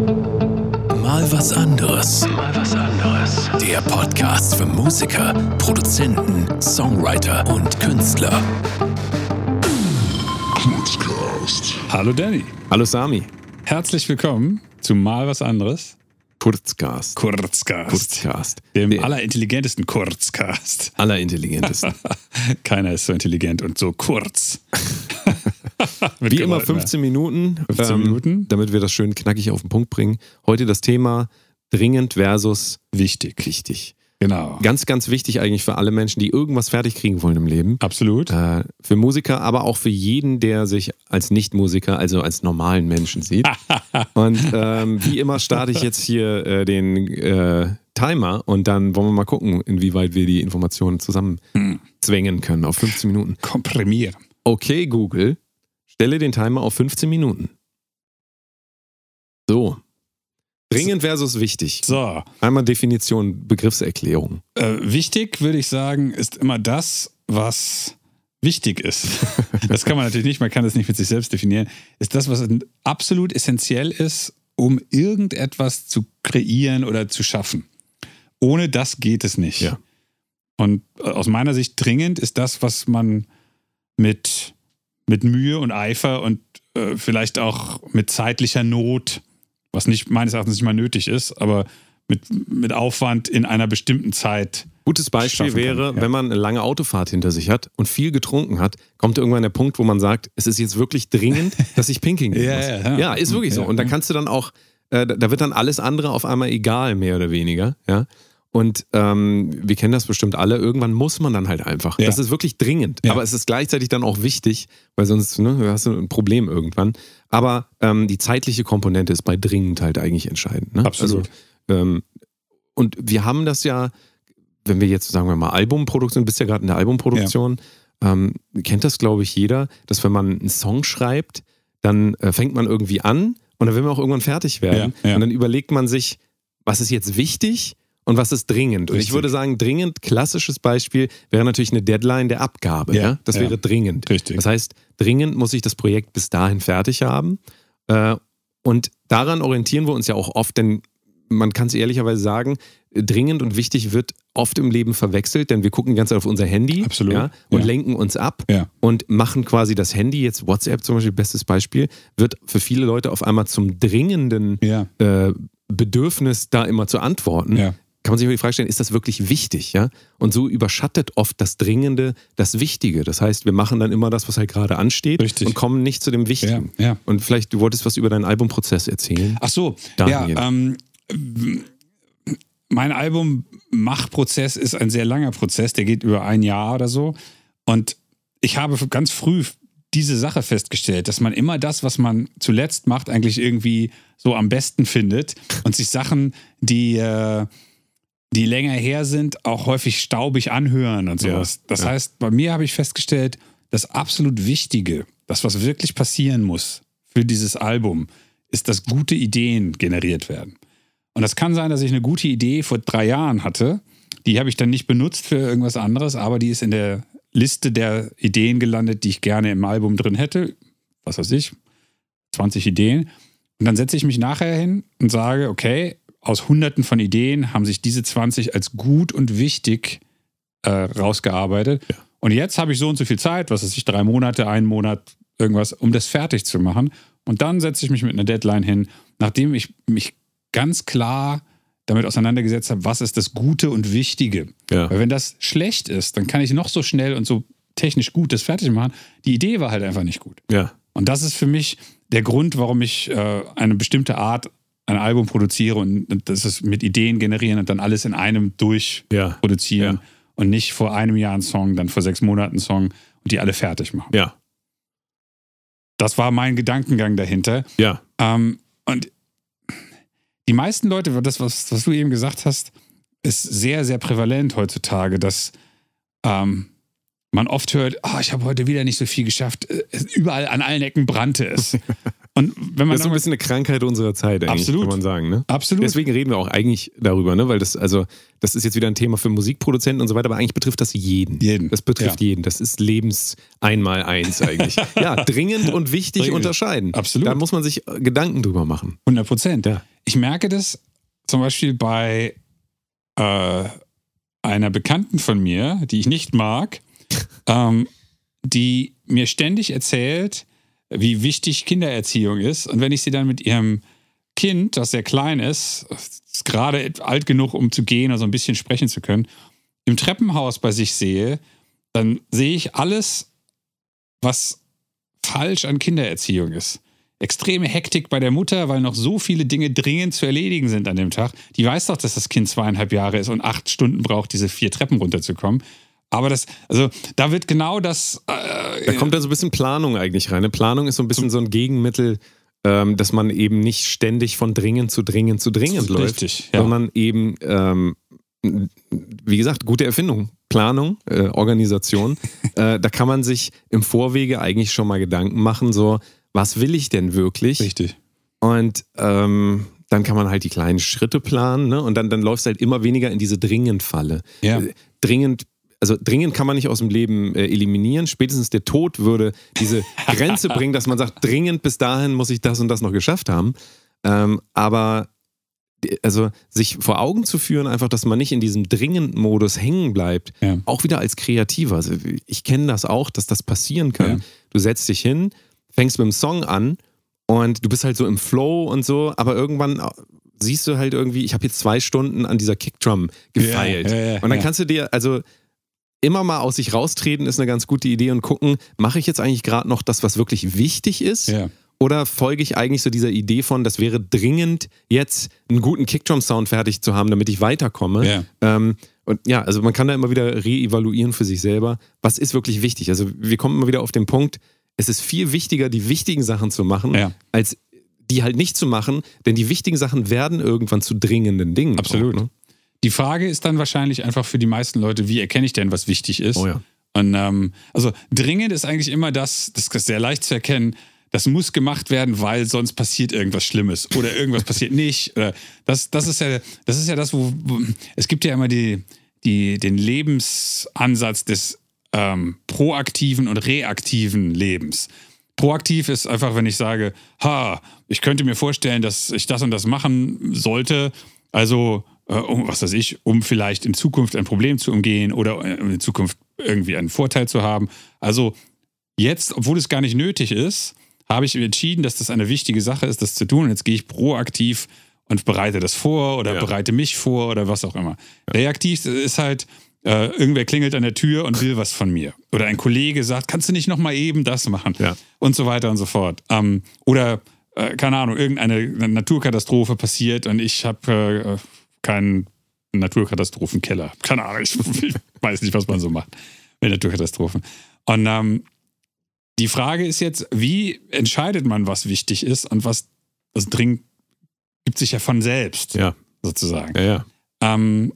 Mal was anderes. Mal was anderes. Der Podcast für Musiker, Produzenten, Songwriter und Künstler. Hallo Danny. Hallo Sami. Herzlich willkommen zu Mal was anderes. Kurzcast. Kurzcast. Kurzcast. Dem Der allerintelligentesten Kurzcast. allerintelligentesten. Keiner ist so intelligent und so kurz. Wie immer Gewalt, ne? 15 Minuten, 15 ähm, Minuten. damit wir das schön knackig auf den Punkt bringen. Heute das Thema dringend versus Wichtig. wichtig. Genau. Ganz, ganz wichtig eigentlich für alle Menschen, die irgendwas fertig kriegen wollen im Leben. Absolut. Äh, für Musiker, aber auch für jeden, der sich als Nicht-Musiker, also als normalen Menschen sieht. und ähm, wie immer starte ich jetzt hier äh, den äh, Timer und dann wollen wir mal gucken, inwieweit wir die Informationen zusammenzwängen können auf 15 Minuten. Komprimieren. Okay, Google, stelle den Timer auf 15 Minuten. So. Dringend versus wichtig. So. Einmal Definition, Begriffserklärung. Äh, wichtig, würde ich sagen, ist immer das, was wichtig ist. Das kann man natürlich nicht, man kann das nicht mit sich selbst definieren. Ist das, was absolut essentiell ist, um irgendetwas zu kreieren oder zu schaffen. Ohne das geht es nicht. Ja. Und äh, aus meiner Sicht dringend ist das, was man mit, mit Mühe und Eifer und äh, vielleicht auch mit zeitlicher Not, was nicht meines Erachtens nicht mal nötig ist, aber mit, mit Aufwand in einer bestimmten Zeit. Gutes Beispiel Schaffen kann, wäre, ja. wenn man eine lange Autofahrt hinter sich hat und viel getrunken hat, kommt irgendwann der Punkt, wo man sagt, es ist jetzt wirklich dringend, dass ich pinkeln gehen Ja, muss. ja, ja. ja, ist wirklich so. Und da kannst du dann auch, äh, da- da wird dann alles andere auf einmal egal, mehr oder weniger. Ja. Und ähm, wir kennen das bestimmt alle, irgendwann muss man dann halt einfach. Ja. Das ist wirklich dringend. Ja. Aber es ist gleichzeitig dann auch wichtig, weil sonst ne, hast du ein Problem irgendwann. Aber ähm, die zeitliche Komponente ist bei dringend halt eigentlich entscheidend. Ne? Absolut. Also, ähm, und wir haben das ja, wenn wir jetzt, sagen wir mal, Albumproduktion, bist ja gerade in der Albumproduktion, ähm, kennt das, glaube ich, jeder, dass wenn man einen Song schreibt, dann äh, fängt man irgendwie an und dann will man auch irgendwann fertig werden. Ja, ja. Und dann überlegt man sich, was ist jetzt wichtig und was ist dringend. Und ich würde sagen, dringend, klassisches Beispiel, wäre natürlich eine Deadline der Abgabe. Ja, Ja, Das ja. wäre dringend. Richtig. Das heißt, dringend muss ich das Projekt bis dahin fertig haben. Äh, und daran orientieren wir uns ja auch oft, denn man kann es ehrlicherweise sagen, dringend und wichtig wird oft im Leben verwechselt, denn wir gucken ganz auf unser Handy Absolut. Ja, und Ja. lenken uns ab Ja. und machen quasi das Handy, jetzt WhatsApp zum Beispiel, bestes Beispiel, wird für viele Leute auf einmal zum dringenden äh, Bedürfnis, da immer zu antworten. Kann man sich die Frage stellen, ist das wirklich wichtig? Ja? Und so überschattet oft das Dringende das Wichtige. Das heißt, wir machen dann immer das, was halt gerade ansteht Richtig. und kommen nicht zu dem Wichtigen. Ja, ja. Und vielleicht, du wolltest was über deinen Albumprozess erzählen. Ach so, Daniel. ja. Ähm, mein Album-Machprozess ist ein sehr langer Prozess, der geht über ein Jahr oder so. Und ich habe ganz früh diese Sache festgestellt, dass man immer das, was man zuletzt macht, eigentlich irgendwie so am besten findet und sich Sachen, die, äh, die länger her sind, auch häufig staubig anhören und Ja, sowas. Das ja. heißt, bei mir habe ich festgestellt, das absolut Wichtige, das, was wirklich passieren muss für dieses Album, ist, dass gute Ideen generiert werden. Und das kann sein, dass ich eine gute Idee vor drei Jahren hatte. Die habe ich dann nicht benutzt für irgendwas anderes, aber die ist in der Liste der Ideen gelandet, die ich gerne im Album drin hätte. Was weiß ich, 20 Ideen. Und dann setze ich mich nachher hin und sage, okay, aus hunderten von Ideen haben sich diese 20 als gut und wichtig äh, rausgearbeitet. Und jetzt habe ich so und so viel Zeit, was weiß ich, drei Monate, einen Monat, irgendwas, um das fertig zu machen. Und dann setze ich mich mit einer Deadline hin, nachdem ich mich ganz klar damit auseinandergesetzt habe, was ist das Gute und Wichtige. Ja. Weil wenn das schlecht ist, dann kann ich noch so schnell und so technisch gut das fertig machen. Die Idee war halt einfach nicht gut. Ja. Und das ist für mich der Grund, warum ich äh, eine bestimmte Art ein Album produziere und, das ist mit Ideen generieren und dann alles in einem durchproduzieren Ja. und nicht vor einem Jahr einen Song, dann vor sechs Monaten einen Song und die alle fertig machen. Ja. Das war mein Gedankengang dahinter. Ja. Ähm, und die meisten Leute, das, was, was du eben gesagt hast, ist sehr, sehr prävalent heutzutage, dass ähm, man oft hört, oh, ich habe heute wieder nicht so viel geschafft. Äh, Überall an allen Ecken brannte es. Und wenn man Das ist so ein bisschen eine Krankheit unserer Zeit, eigentlich, Absolut. kann man sagen. Ne? absolut, Deswegen reden wir auch eigentlich darüber, ne? weil das, also, das ist jetzt wieder ein Thema für Musikproduzenten und so weiter, aber eigentlich betrifft das jeden. Jeden. Das betrifft Ja. jeden. Das ist Lebens einmal eins eigentlich. ja, dringend und wichtig Dringend. unterscheiden. Absolut. Da muss man sich äh, Gedanken drüber machen. 100 Prozent. Ja. ich merke das zum Beispiel bei äh, einer Bekannten von mir, die ich nicht mag, ähm, die mir ständig erzählt, wie wichtig Kindererziehung ist. Und wenn ich sie dann mit ihrem Kind, das sehr klein ist, ist gerade alt genug, um zu gehen, also ein bisschen sprechen zu können, im Treppenhaus bei sich sehe, dann sehe ich alles, was falsch an Kindererziehung ist. Extreme Hektik bei der Mutter, weil noch so viele Dinge dringend zu erledigen sind an dem Tag. Die weiß doch, dass das Kind zweieinhalb Jahre ist und acht Stunden braucht, diese vier Treppen runterzukommen. Aber das, also da wird genau das. Äh, Da kommt dann so ein bisschen Planung eigentlich rein. Eine Planung ist so ein bisschen so ein Gegenmittel, ähm, dass man eben nicht ständig von dringend zu dringend zu dringend läuft, Richtig, ja. sondern eben, ähm, wie gesagt, gute Erfindung. Planung, äh, Organisation. äh, da kann man sich im Vorwege eigentlich schon mal Gedanken machen, so, was will ich denn wirklich? Richtig. Und ähm, dann kann man halt die kleinen Schritte planen ne? und dann, dann läufst du halt immer weniger in diese Dringend-Falle. Ja. Dringend, also dringend kann man nicht aus dem Leben äh, eliminieren. Spätestens der Tod würde diese Grenze bringen, dass man sagt, dringend bis dahin muss ich das und das noch geschafft haben. Ähm, aber äh, also sich vor Augen zu führen, einfach, dass man nicht in diesem dringenden Modus hängen bleibt, Ja. auch wieder als Kreativer. Also ich kenne das auch, dass das passieren kann. Ja. Du setzt dich hin, fängst mit dem Song an und du bist halt so im Flow und so, aber irgendwann siehst du halt irgendwie, ich habe jetzt zwei Stunden an dieser Kickdrum gefeilt. Ja, und dann kannst du dir, also immer mal aus sich raustreten ist eine ganz gute Idee und gucken, mache ich jetzt eigentlich gerade noch das, was wirklich wichtig ist? Ja. Oder folge ich eigentlich so dieser Idee von, das wäre dringend, jetzt einen guten Kickdrum-Sound fertig zu haben, damit ich weiterkomme? Ja. Ähm, und ja, also man kann da immer wieder reevaluieren für sich selber, was ist wirklich wichtig. Also wir kommen immer wieder auf den Punkt, es ist viel wichtiger, die wichtigen Sachen zu machen, Ja. als die halt nicht zu machen, denn die wichtigen Sachen werden irgendwann zu dringenden Dingen. Absolut. Auch, ne? Die Frage ist dann wahrscheinlich einfach für die meisten Leute, wie erkenne ich denn, was wichtig ist? Oh ja. Und ähm, also dringend ist eigentlich immer das, das ist sehr leicht zu erkennen, das muss gemacht werden, weil sonst passiert irgendwas Schlimmes oder irgendwas passiert nicht. Oder Das, das, ist ja, das ist ja das, wo, wo es gibt ja immer die, die, den Lebensansatz des ähm, proaktiven und reaktiven Lebens. Proaktiv ist einfach, wenn ich sage, ha, ich könnte mir vorstellen, dass ich das und das machen sollte. Also, um, was weiß ich, um vielleicht in Zukunft ein Problem zu umgehen oder äh, in Zukunft irgendwie einen Vorteil zu haben. Also, jetzt, obwohl es gar nicht nötig ist, habe ich entschieden, dass das eine wichtige Sache ist, das zu tun. Und jetzt gehe ich proaktiv und bereite das vor oder Ja. bereite mich vor oder was auch immer. Reaktiv ist halt, äh, irgendwer klingelt an der Tür und will was von mir. Oder ein Kollege sagt, kannst du nicht noch mal eben das machen? Ja. Und so weiter und so fort. Ähm, oder, äh, keine Ahnung, irgendeine Naturkatastrophe passiert und ich habe äh, keinen Naturkatastrophenkeller. Keine Ahnung, ich, ich weiß nicht, was man so macht mit Naturkatastrophen. Und ähm, die Frage ist jetzt, wie entscheidet man, was wichtig ist und was das dringend gibt sich ja von selbst, Ja, sozusagen. ja, ja. Ähm,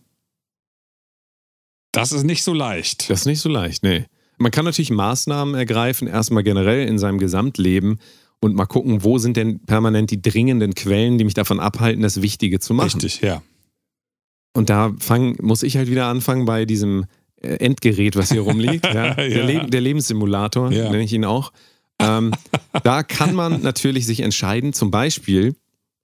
das ist nicht so leicht. Das ist nicht so leicht, nee. Man kann natürlich Maßnahmen ergreifen, erstmal generell in seinem Gesamtleben und mal gucken, wo sind denn permanent die dringenden Quellen, die mich davon abhalten, das Wichtige zu machen. Richtig, ja. Und da fang, muss ich halt wieder anfangen bei diesem äh, Endgerät, was hier rumliegt. ja? Der, Ja. Le der Lebenssimulator, Ja. nenne ich ihn auch. Ähm, da kann man natürlich sich entscheiden, zum Beispiel,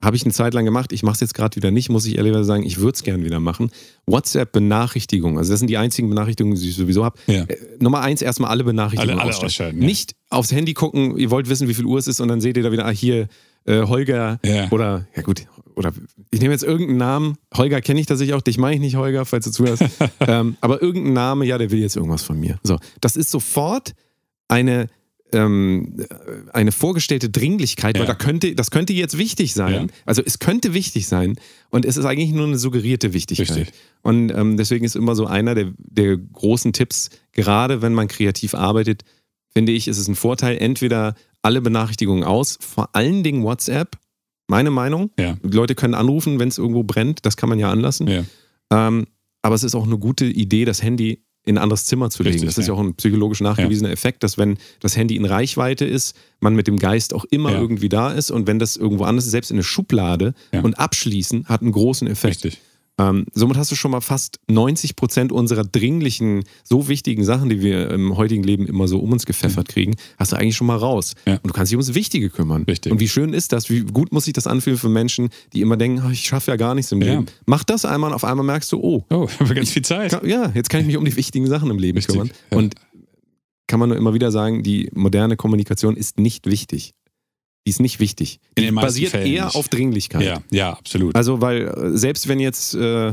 habe ich eine Zeit lang gemacht, ich mache es jetzt gerade wieder nicht, muss ich ehrlich sagen, ich würde es gern wieder machen. WhatsApp-Benachrichtigungen, also das sind die einzigen Benachrichtigungen, die ich sowieso habe. Ja. Äh, Nummer eins, erstmal alle Benachrichtigungen Alle- alle ausstellen. ausschalten, ja. Nicht aufs Handy gucken, ihr wollt wissen, wie viel Uhr es ist und dann seht ihr da wieder, ah, hier, äh, Holger Ja. oder, ja gut, oder ich nehme jetzt irgendeinen Namen, Holger kenne ich tatsächlich auch, dich meine ich nicht, Holger, falls du zuhörst, ähm, aber irgendein Name, ja, der will jetzt irgendwas von mir. So, das ist sofort eine, ähm, eine vorgestellte Dringlichkeit, weil Ja. da könnte, das könnte jetzt wichtig sein. Ja. Also es könnte wichtig sein und es ist eigentlich nur eine suggerierte Wichtigkeit. Richtig. Und ähm, deswegen ist immer so einer der, der großen Tipps, gerade wenn man kreativ arbeitet, finde ich, ist es ein Vorteil, entweder alle Benachrichtigungen aus, vor allen Dingen WhatsApp, meine Meinung. Ja. Die Leute können anrufen, wenn es irgendwo brennt, das kann man ja anlassen. Ja. Ähm, aber es ist auch eine gute Idee, das Handy in ein anderes Zimmer zu legen. Richtig, das ist ja auch ein psychologisch nachgewiesener Effekt, dass wenn das Handy in Reichweite ist, man mit dem Geist auch immer irgendwie da ist und wenn das irgendwo anders ist, selbst in eine Schublade und abschließen, hat einen großen Effekt. Richtig. Ähm, somit hast du schon mal fast 90 Prozent unserer dringlichen, so wichtigen Sachen, die wir im heutigen Leben immer so um uns gepfeffert kriegen, hast du eigentlich schon mal raus. Ja. Und du kannst dich ums Wichtige kümmern. Richtig. Und wie schön ist das? Wie gut muss sich das anfühlen für Menschen, die immer denken, "Ah, ich schaffe ja gar nichts im Ja. Leben. Mach das einmal und auf einmal merkst du, oh, Oh, ich habe ganz viel Zeit. Ka- Ja, jetzt kann ich mich um die wichtigen Sachen im Leben Richtig, kümmern. Und kann man nur immer wieder sagen, die moderne Kommunikation ist nicht wichtig. Die ist nicht wichtig. Die basiert Fällen eher nicht. auf Dringlichkeit. Ja, ja, absolut. Also, weil äh, selbst wenn jetzt äh,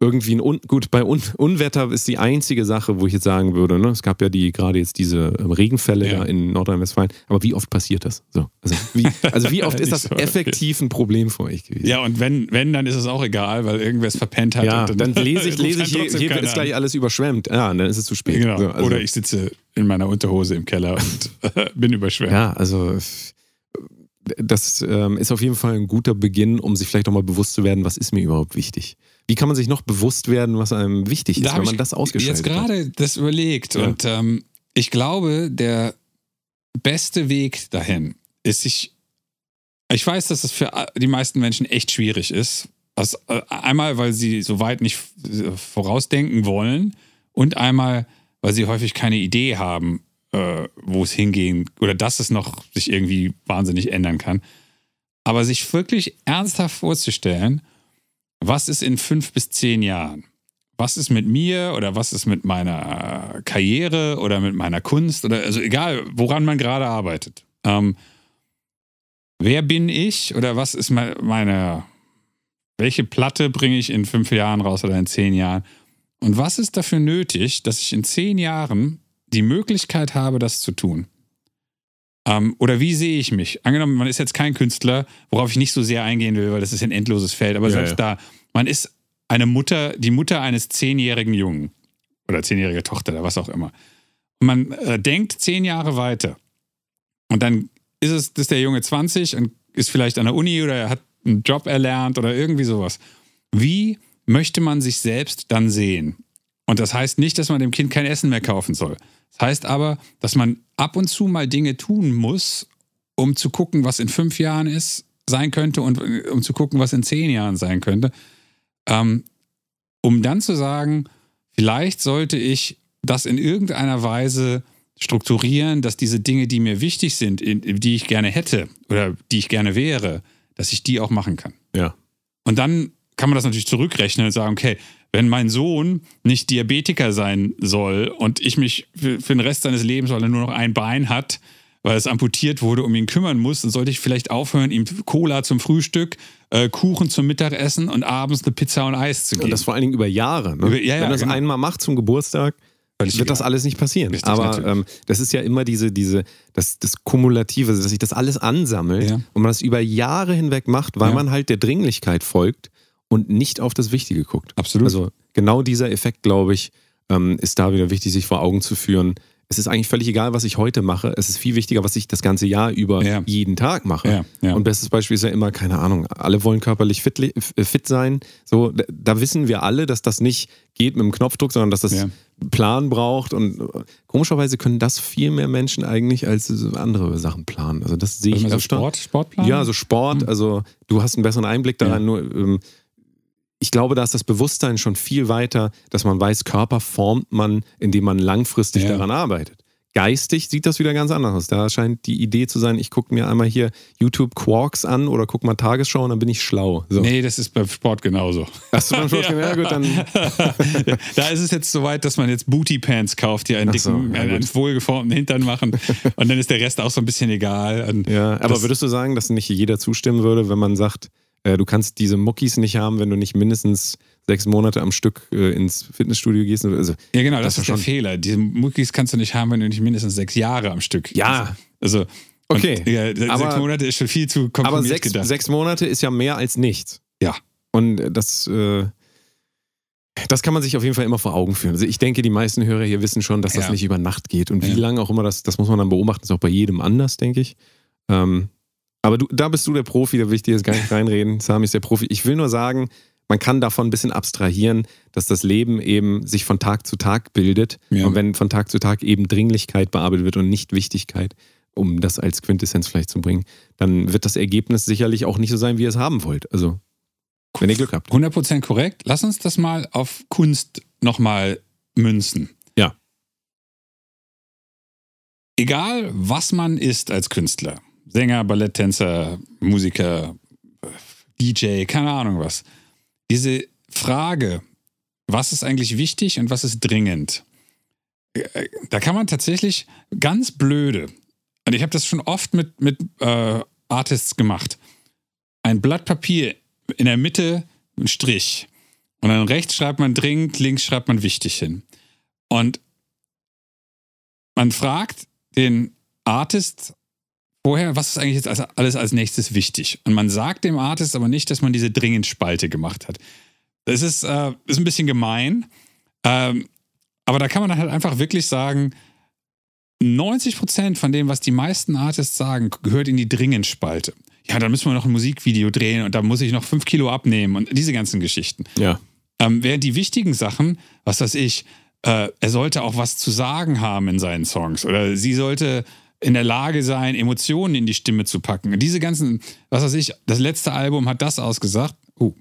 irgendwie ein Un gut bei Un Unwetter ist die einzige Sache, wo ich jetzt sagen würde, ne? es gab ja die gerade jetzt diese ähm, Regenfälle Ja. in Nordrhein-Westfalen, aber wie oft passiert das? So, also, wie, also wie oft ist das effektiv ein Problem für euch gewesen? Ja, und wenn, wenn, dann ist es auch egal, weil irgendwer es verpennt hat. Ja, und dann lese ich, lese dann ich hier, hier ist gleich alles überschwemmt. Ja, dann ist es zu spät. Genau. So, also- Oder ich sitze in meiner Unterhose im Keller und bin überschwemmt. Ja, also das ähm, ist auf jeden Fall ein guter Beginn, um sich vielleicht auch mal bewusst zu werden, was ist mir überhaupt wichtig. Wie kann man sich noch bewusst werden, was einem wichtig ist, Da wenn man ich das ausgeschaltet jetzt hat? gerade das überlegt Ja. und ähm, ich glaube, der beste Weg dahin ist sich. Ich weiß, dass das für die meisten Menschen echt schwierig ist. Also, einmal, weil sie so weit nicht äh, vorausdenken wollen und einmal, weil sie häufig keine Idee haben, äh, wo es hingehen oder dass es noch sich irgendwie wahnsinnig ändern kann. Aber sich wirklich ernsthaft vorzustellen, was ist in fünf bis zehn Jahren? Was ist mit mir oder was ist mit meiner Karriere oder mit meiner Kunst oder also egal, woran man gerade arbeitet. Ähm, wer bin ich oder was ist me- meine, welche Platte bringe ich in fünf Jahren raus oder in zehn Jahren? Und was ist dafür nötig, dass ich in zehn Jahren die Möglichkeit habe, das zu tun? Ähm, oder wie sehe ich mich? Angenommen, man ist jetzt kein Künstler, worauf ich nicht so sehr eingehen will, weil das ist ein endloses Feld, aber Ja, selbst da, man ist eine Mutter, die Mutter eines zehnjährigen Jungen oder zehnjährige Tochter oder was auch immer. Und man äh, denkt zehn Jahre weiter. Und dann ist es, ist der Junge 20 und ist vielleicht an der Uni oder er hat einen Job erlernt oder irgendwie sowas. Wie möchte man sich selbst dann sehen? Und das heißt nicht, dass man dem Kind kein Essen mehr kaufen soll. Das heißt aber, dass man ab und zu mal Dinge tun muss, um zu gucken, was in fünf Jahren ist, sein könnte und äh, um zu gucken, was in zehn Jahren sein könnte. Ähm, um dann zu sagen, vielleicht sollte ich das in irgendeiner Weise strukturieren, dass diese Dinge, die mir wichtig sind, in, die ich gerne hätte oder die ich gerne wäre, dass ich die auch machen kann. Ja. Und dann kann man das natürlich zurückrechnen und sagen, okay, wenn mein Sohn nicht Diabetiker sein soll und ich mich für, für den Rest seines Lebens, weil er nur noch ein Bein hat, weil es amputiert wurde, um ihn kümmern muss, dann sollte ich vielleicht aufhören, ihm Cola zum Frühstück, äh, Kuchen zum Mittagessen und abends eine Pizza und Eis zu Und geben. das vor allen Dingen über Jahre. Ne? Über- ja, ja, Wenn das genau. einmal macht zum Geburtstag, wird das egal. alles nicht passieren. Richtig, Aber ähm, das ist ja immer diese, diese, das, das Kumulative, dass sich das alles ansammelt Ja. und man das über Jahre hinweg macht, weil man halt der Dringlichkeit folgt und nicht auf das Wichtige guckt. Absolut. Also genau dieser Effekt, glaube ich, ähm, ist da wieder wichtig, sich vor Augen zu führen. Es ist eigentlich völlig egal, was ich heute mache. Es ist viel wichtiger, was ich das ganze Jahr über Ja. jeden Tag mache. Ja, ja. Und bestes Beispiel ist ja immer, keine Ahnung, alle wollen körperlich fit, fit sein. So, da, wissen wir alle, dass das nicht geht mit dem Knopfdruck, sondern dass das Ja. Plan braucht. Und äh, komischerweise können das viel mehr Menschen eigentlich als andere Sachen planen. Also das sehe ich Also so öfter. Sport, Sportplan? Ja, so Sport, also du hast einen besseren Einblick daran, Ja. nur ähm, ich glaube, da ist das Bewusstsein schon viel weiter, dass man weiß, Körper formt man, indem man langfristig Ja. daran arbeitet. Geistig sieht das wieder ganz anders aus. Da scheint die Idee zu sein, ich gucke mir einmal hier YouTube Quarks an oder gucke mal Tagesschau und dann bin ich schlau. So. Nee, das ist beim Sport genauso. Hast du dann schon ja. ja gut, dann da ist es jetzt so weit, dass man jetzt Booty Pants kauft, die einen so, dicken, ja, einen, wohlgeformten Hintern machen. Und dann ist der Rest auch so ein bisschen egal. Und ja, aber würdest du sagen, dass nicht jeder zustimmen würde, wenn man sagt, du kannst diese Muckis nicht haben, wenn du nicht mindestens sechs Monate am Stück äh, ins Fitnessstudio gehst? Also, Ja, genau, das, Das ist war der schon- Fehler. Diese Muckis kannst du nicht haben, wenn du nicht mindestens sechs Jahre am Stück. Ja. Also, Okay. Und, ja, sechs Aber- Monate ist schon viel zu aber komprimiert sechs, gedacht. sechs Monate ist ja mehr als nichts. Ja. Und das, äh, das kann man sich auf jeden Fall immer vor Augen führen. Also ich denke, die meisten Hörer hier wissen schon, dass das Ja. nicht über Nacht geht. Und wie Ja. lange auch immer, das, das muss man dann beobachten, ist auch bei jedem anders, denke ich. Ähm, aber du, da bist du der Profi, da will ich dir jetzt gar nicht reinreden. Sami ist der Profi. Ich will nur sagen, man kann davon ein bisschen abstrahieren, dass das Leben eben sich von Tag zu Tag bildet. Ja. Und wenn von Tag zu Tag eben Dringlichkeit bearbeitet wird und nicht Wichtigkeit, um das als Quintessenz vielleicht zu bringen, dann wird das Ergebnis sicherlich auch nicht so sein, wie ihr es haben wollt. Also Wenn ihr Glück habt. 100% korrekt. Lass uns das mal auf Kunst nochmal münzen. Ja. Egal, was man ist als Künstler, Sänger, Balletttänzer, Musiker, DJ, keine Ahnung was, diese Frage, was ist eigentlich wichtig und was ist dringend, äh, da kann man tatsächlich ganz blöde, und ich habe das schon oft mit, mit äh, Artists gemacht, ein Blatt Papier in der Mitte ein Strich. Und dann rechts schreibt man dringend, links schreibt man wichtig hin. Und man fragt den Artist vorher, was ist eigentlich jetzt als, alles als nächstes wichtig? Und man sagt dem Artist aber nicht, dass man diese dringend Spalte gemacht hat. Das ist, äh, ist ein bisschen gemein. Ähm, aber da kann man halt einfach wirklich sagen, 90% von dem, was die meisten Artists sagen, gehört in die Dringend-Spalte ja, da müssen wir noch ein Musikvideo drehen und da muss ich noch fünf Kilo abnehmen und diese ganzen Geschichten. Ja. Ähm, während die wichtigen Sachen, was weiß ich, äh, er sollte auch was zu sagen haben in seinen Songs oder sie sollte in der Lage sein, Emotionen in die Stimme zu packen. Und diese ganzen, was weiß ich, das letzte Album hat das ausgesagt. Oh.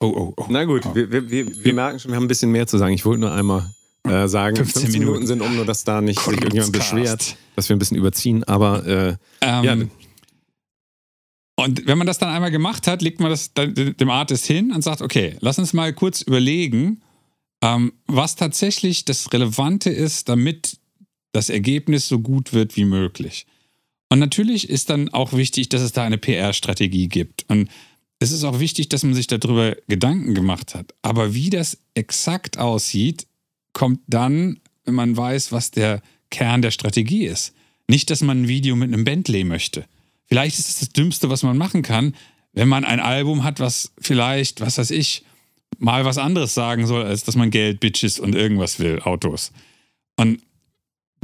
Oh, oh, oh. Na gut, oh. wir, wir, wir, wir merken schon, wir haben ein bisschen mehr zu sagen. Ich wollte nur einmal äh, sagen, 15 15 Minuten Minuten sind um, nur dass da nicht sich irgendjemand beschwert, dass wir ein bisschen überziehen. Aber äh, Ähm, ja, Und wenn man das dann einmal gemacht hat, legt man das dem Artist hin und sagt, okay, lass uns mal kurz überlegen, ähm, was tatsächlich das Relevante ist, damit das Ergebnis so gut wird wie möglich. Und natürlich ist dann auch wichtig, dass es da eine PR-Strategie gibt. Und es ist auch wichtig, dass man sich darüber Gedanken gemacht hat. Aber wie das exakt aussieht, kommt dann, wenn man weiß, was der Kern der Strategie ist. Nicht, dass man ein Video mit einem Bentley möchte. Vielleicht ist es das Dümmste, was man machen kann, wenn man ein Album hat, was vielleicht, was weiß ich, mal was anderes sagen soll, als dass man Geld, Bitches und irgendwas will, Autos. Und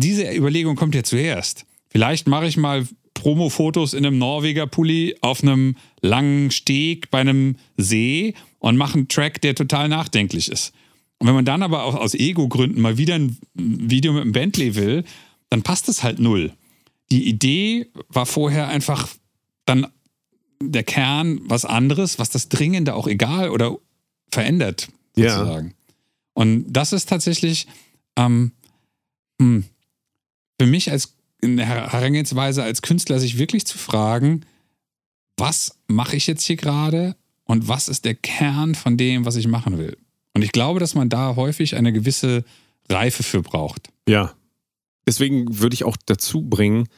diese Überlegung kommt ja zuerst. Vielleicht mache ich mal Promo-Fotos in einem Norweger Pulli auf einem langen Steg bei einem See und mache einen Track, der total nachdenklich ist. Und wenn man dann aber auch aus Ego-Gründen mal wieder ein Video mit einem Bentley will, dann passt es halt null. Die Idee war vorher einfach dann der Kern was anderes, was das Dringende auch egal oder verändert, Ja. sozusagen. Und das ist tatsächlich ähm, hm, für mich als Her- Herangehensweise als Künstler, sich wirklich zu fragen, was mache ich jetzt hier gerade und was ist der Kern von dem, was ich machen will. Und ich glaube, dass man da häufig eine gewisse Reife für braucht. Ja. Deswegen würde ich auch dazu bringen,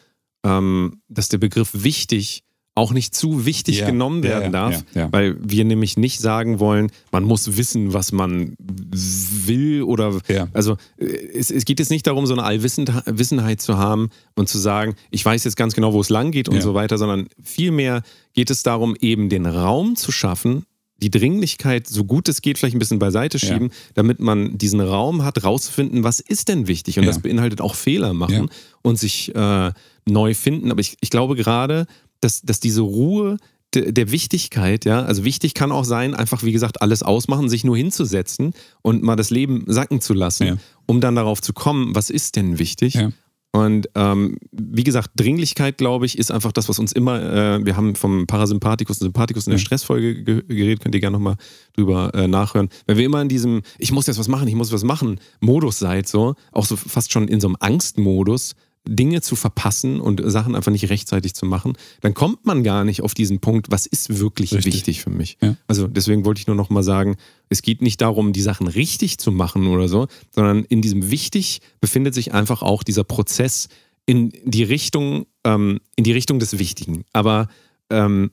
ähm, dass der Begriff wichtig auch nicht zu wichtig Ja, genommen ja, werden ja, darf, ja, ja. weil wir nämlich nicht sagen wollen, man muss wissen, was man will oder Ja. also äh, es, es geht jetzt nicht darum, so eine Allwissenheit zu haben und zu sagen, ich weiß jetzt ganz genau, wo es lang geht und Ja. so weiter, sondern vielmehr geht es darum, eben den Raum zu schaffen, die Dringlichkeit so gut es geht vielleicht ein bisschen beiseite Ja. schieben, damit man diesen Raum hat, rauszufinden, was ist denn wichtig. Und Ja. das beinhaltet auch Fehler machen Ja. und sich äh, neu finden. Aber ich, ich glaube gerade, dass, dass diese Ruhe de, der Wichtigkeit, ja, also wichtig kann auch sein, einfach wie gesagt, alles ausmachen, sich nur hinzusetzen und mal das Leben sacken zu lassen, Ja. um dann darauf zu kommen, was ist denn wichtig. Ja. Und ähm, wie gesagt, Dringlichkeit, glaube ich, ist einfach das, was uns immer, äh, wir haben vom Parasympathikus und Sympathikus in der. Stressfolge ge geredet, könnt ihr gerne nochmal drüber äh, nachhören. Wenn wir immer in diesem, ich muss jetzt was machen, ich muss was machen, Modus seid, so, auch so fast schon in so einem Angstmodus, Dinge zu verpassen und Sachen einfach nicht rechtzeitig zu machen, dann kommt man gar nicht auf diesen Punkt, was ist wirklich Richtig. wichtig für mich. Ja. Also deswegen wollte ich nur nochmal sagen, es geht nicht darum, die Sachen richtig zu machen oder so, sondern in diesem Wichtig befindet sich einfach auch dieser Prozess in die Richtung, ähm, in die Richtung des Wichtigen. Aber ähm,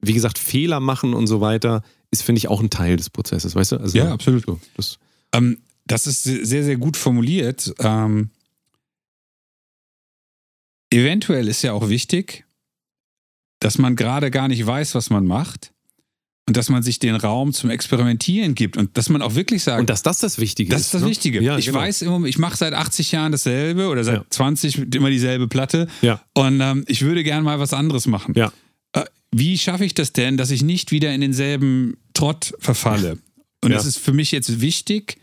wie gesagt, Fehler machen und so weiter ist, finde ich, auch ein Teil des Prozesses, weißt du? Also, Ja, absolut. So, das, Ähm, das ist sehr, sehr gut formuliert. Ähm, eventuell ist ja auch wichtig, dass man gerade gar nicht weiß, was man macht und dass man sich den Raum zum Experimentieren gibt und dass man auch wirklich sagt, und dass das das Wichtige das ist. ist das ne? Wichtige. Ja, ich genau. weiß immer, ich mache seit 80 Jahren dasselbe oder seit Ja. 20 immer dieselbe Platte Ja. und ähm, ich würde gern mal was anderes machen. Ja. Äh, wie schaffe ich das denn, dass ich nicht wieder in denselben Trott verfalle? Und Ja. es ist für mich jetzt wichtig,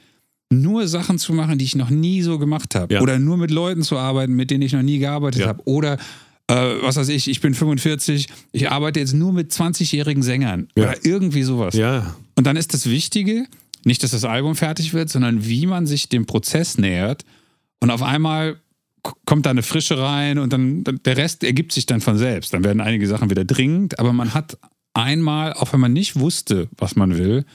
nur Sachen zu machen, die ich noch nie so gemacht habe. Ja. Oder nur mit Leuten zu arbeiten, mit denen ich noch nie gearbeitet Ja. habe. Oder äh, was weiß ich, ich bin 45, ich arbeite jetzt nur mit 20-jährigen Sängern Ja. oder irgendwie sowas. Ja, Und dann ist das Wichtige, nicht, dass das Album fertig wird, sondern wie man sich dem Prozess nähert. Und auf einmal kommt da eine Frische rein und dann, dann der Rest ergibt sich dann von selbst. Dann werden einige Sachen wieder dringend, aber man hat einmal, auch wenn man nicht wusste, was man will,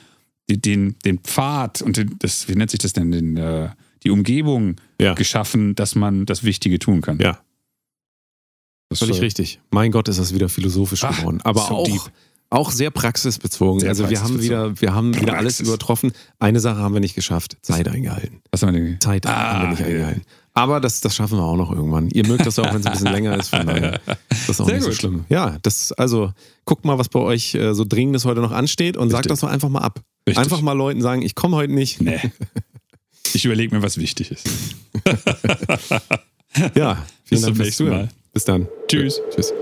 den, den Pfad und den, das, wie nennt sich das denn, den, äh, die Umgebung Ja. geschaffen, dass man das Wichtige tun kann. ja, das völlig ist, richtig. Mein Gott, ist das wieder philosophisch Ach, geworden. Aber so auch, deep. auch sehr praxisbezogen. Sehr also wir haben wieder, wir haben wieder alles Praxis. übertroffen. Eine Sache haben wir nicht geschafft. Zeit eingehalten. Was haben wir denn? Zeit Ah, haben wir nicht ja. eingehalten. Aber das, das schaffen wir auch noch irgendwann. Ihr mögt das auch, wenn es ein bisschen länger ist. Von daher ist das auch Sehr nicht so gut. schlimm. Ja, das, also guckt mal, was bei euch äh, so Dringendes heute noch ansteht und sagt Richtig. das doch einfach mal ab. Richtig. Einfach mal Leuten sagen, ich komme heute nicht. Nee. Ich überlege mir, was wichtig ist. Ja, Bis vielen zum Dank fürs nächsten Zuhören. Mal. Bis dann. Tschüss. Tschüss.